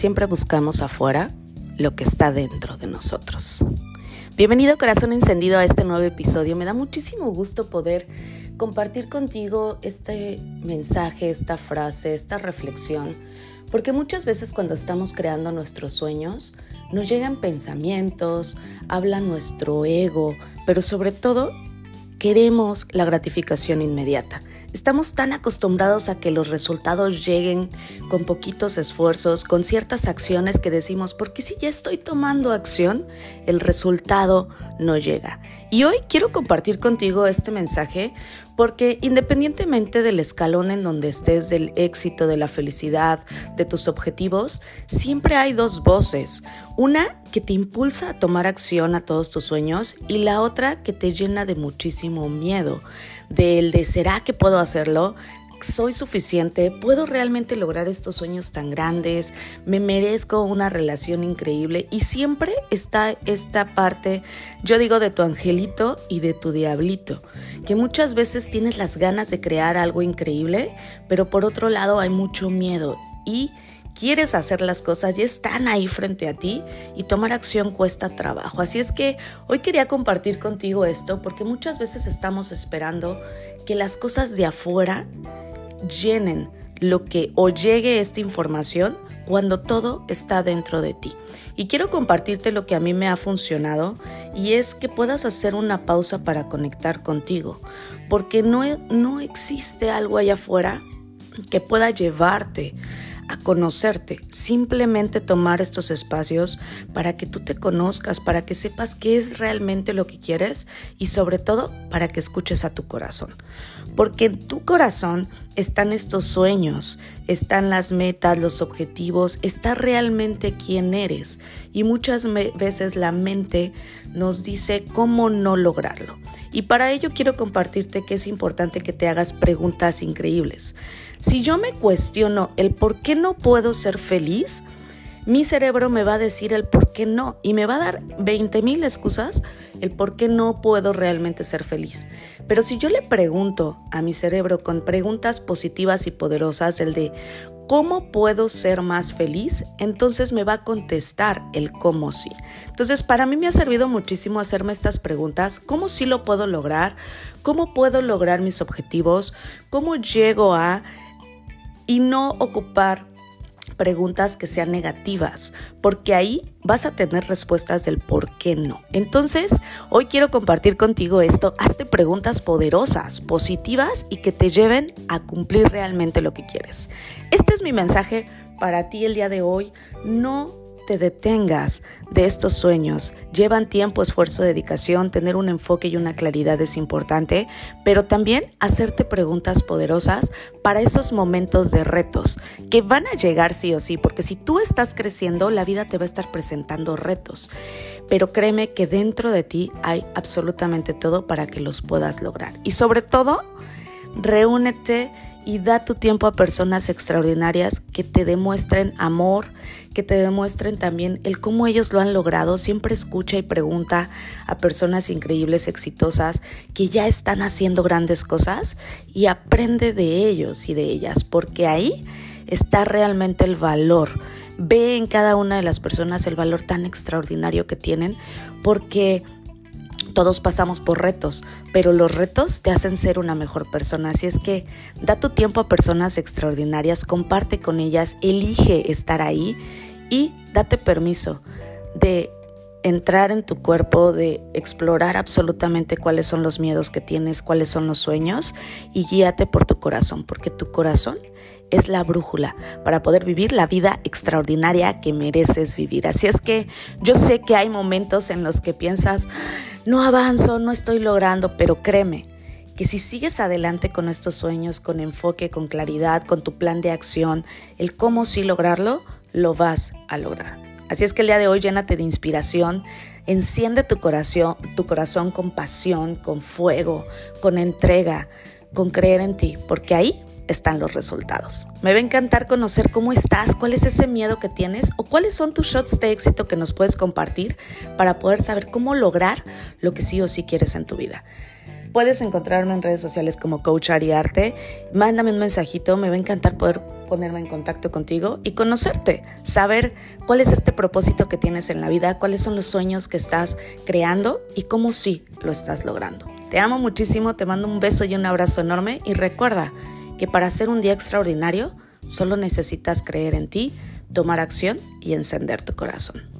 siempre buscamos afuera lo que está dentro de nosotros. Bienvenido corazón encendido a este nuevo episodio. Me da muchísimo gusto poder compartir contigo este mensaje, esta frase, esta reflexión, porque muchas veces cuando estamos creando nuestros sueños, nos llegan pensamientos, habla nuestro ego, pero sobre todo queremos la gratificación inmediata. Estamos tan acostumbrados a que los resultados lleguen con poquitos esfuerzos, con ciertas acciones que decimos, porque si ya estoy tomando acción, el resultado no llega. Y hoy quiero compartir contigo este mensaje porque independientemente del escalón en donde estés, del éxito, de la felicidad, de tus objetivos, siempre hay dos voces. Una que te impulsa a tomar acción a todos tus sueños y la otra que te llena de muchísimo miedo, del de ¿será que puedo hacerlo? Soy suficiente, puedo realmente lograr estos sueños tan grandes, me merezco una relación increíble y siempre está esta parte, yo digo, de tu angelito y de tu diablito, que muchas veces tienes las ganas de crear algo increíble, pero por otro lado hay mucho miedo y quieres hacer las cosas y están ahí frente a ti y tomar acción cuesta trabajo. Así es que hoy quería compartir contigo esto porque muchas veces estamos esperando que las cosas de afuera llenen lo que o llegue esta información cuando todo está dentro de ti. Y quiero compartirte lo que a mí me ha funcionado y es que puedas hacer una pausa para conectar contigo, porque no, no existe algo allá afuera que pueda llevarte a conocerte, simplemente tomar estos espacios para que tú te conozcas, para que sepas qué es realmente lo que quieres y sobre todo para que escuches a tu corazón. Porque en tu corazón están estos sueños, están las metas, los objetivos, está realmente quién eres. Y muchas veces la mente nos dice cómo no lograrlo. Y para ello quiero compartirte que es importante que te hagas preguntas increíbles. Si yo me cuestiono el por qué no puedo ser feliz, mi cerebro me va a decir el por qué no y me va a dar 20 mil excusas el por qué no puedo realmente ser feliz. Pero si yo le pregunto a mi cerebro con preguntas positivas y poderosas, el de ¿cómo puedo ser más feliz? Entonces me va a contestar el cómo sí. Entonces para mí me ha servido muchísimo hacerme estas preguntas, ¿cómo sí lo puedo lograr? ¿Cómo puedo lograr mis objetivos? ¿Cómo llego a... y no ocupar preguntas que sean negativas, porque ahí vas a tener respuestas del por qué no. Entonces, hoy quiero compartir contigo esto. Hazte preguntas poderosas, positivas y que te lleven a cumplir realmente lo que quieres. Este es mi mensaje para ti el día de hoy. No te detengas de estos sueños. Llevan tiempo, esfuerzo, dedicación, tener un enfoque y una claridad es importante, pero también hacerte preguntas poderosas para esos momentos de retos que van a llegar sí o sí, porque si tú estás creciendo, la vida te va a estar presentando retos. Pero créeme que dentro de ti hay absolutamente todo para que los puedas lograr. Y sobre todo, reúnete y da tu tiempo a personas extraordinarias que te demuestren amor, que te demuestren también el cómo ellos lo han logrado. Siempre escucha y pregunta a personas increíbles, exitosas, que ya están haciendo grandes cosas y aprende de ellos y de ellas, porque ahí está realmente el valor. Ve en cada una de las personas el valor tan extraordinario que tienen, porque todos pasamos por retos, pero los retos te hacen ser una mejor persona. Así es que da tu tiempo a personas extraordinarias, comparte con ellas, elige estar ahí y date permiso de entrar en tu cuerpo, de explorar absolutamente cuáles son los miedos que tienes, cuáles son los sueños y guíate por tu corazón, porque tu corazón es la brújula para poder vivir la vida extraordinaria que mereces vivir. Así es que yo sé que hay momentos en los que piensas, no avanzo, no estoy logrando, pero créeme que si sigues adelante con estos sueños, con enfoque, con claridad, con tu plan de acción, el cómo sí lograrlo, lo vas a lograr. Así es que el día de hoy llénate de inspiración, enciende tu corazón, tu corazón con pasión, con fuego, con entrega, con creer en ti, porque ahí están los resultados. Me va a encantar conocer cómo estás, cuál es ese miedo que tienes o cuáles son tus shots de éxito que nos puedes compartir para poder saber cómo lograr lo que sí o sí quieres en tu vida. Puedes encontrarme en redes sociales como Coach Ariarte. Mándame un mensajito, me va a encantar poder ponerme en contacto contigo y conocerte, saber cuál es este propósito que tienes en la vida, cuáles son los sueños que estás creando y cómo sí lo estás logrando. Te amo muchísimo, te mando un beso y un abrazo enorme y recuerda que para hacer un día extraordinario solo necesitas creer en ti, tomar acción y encender tu corazón.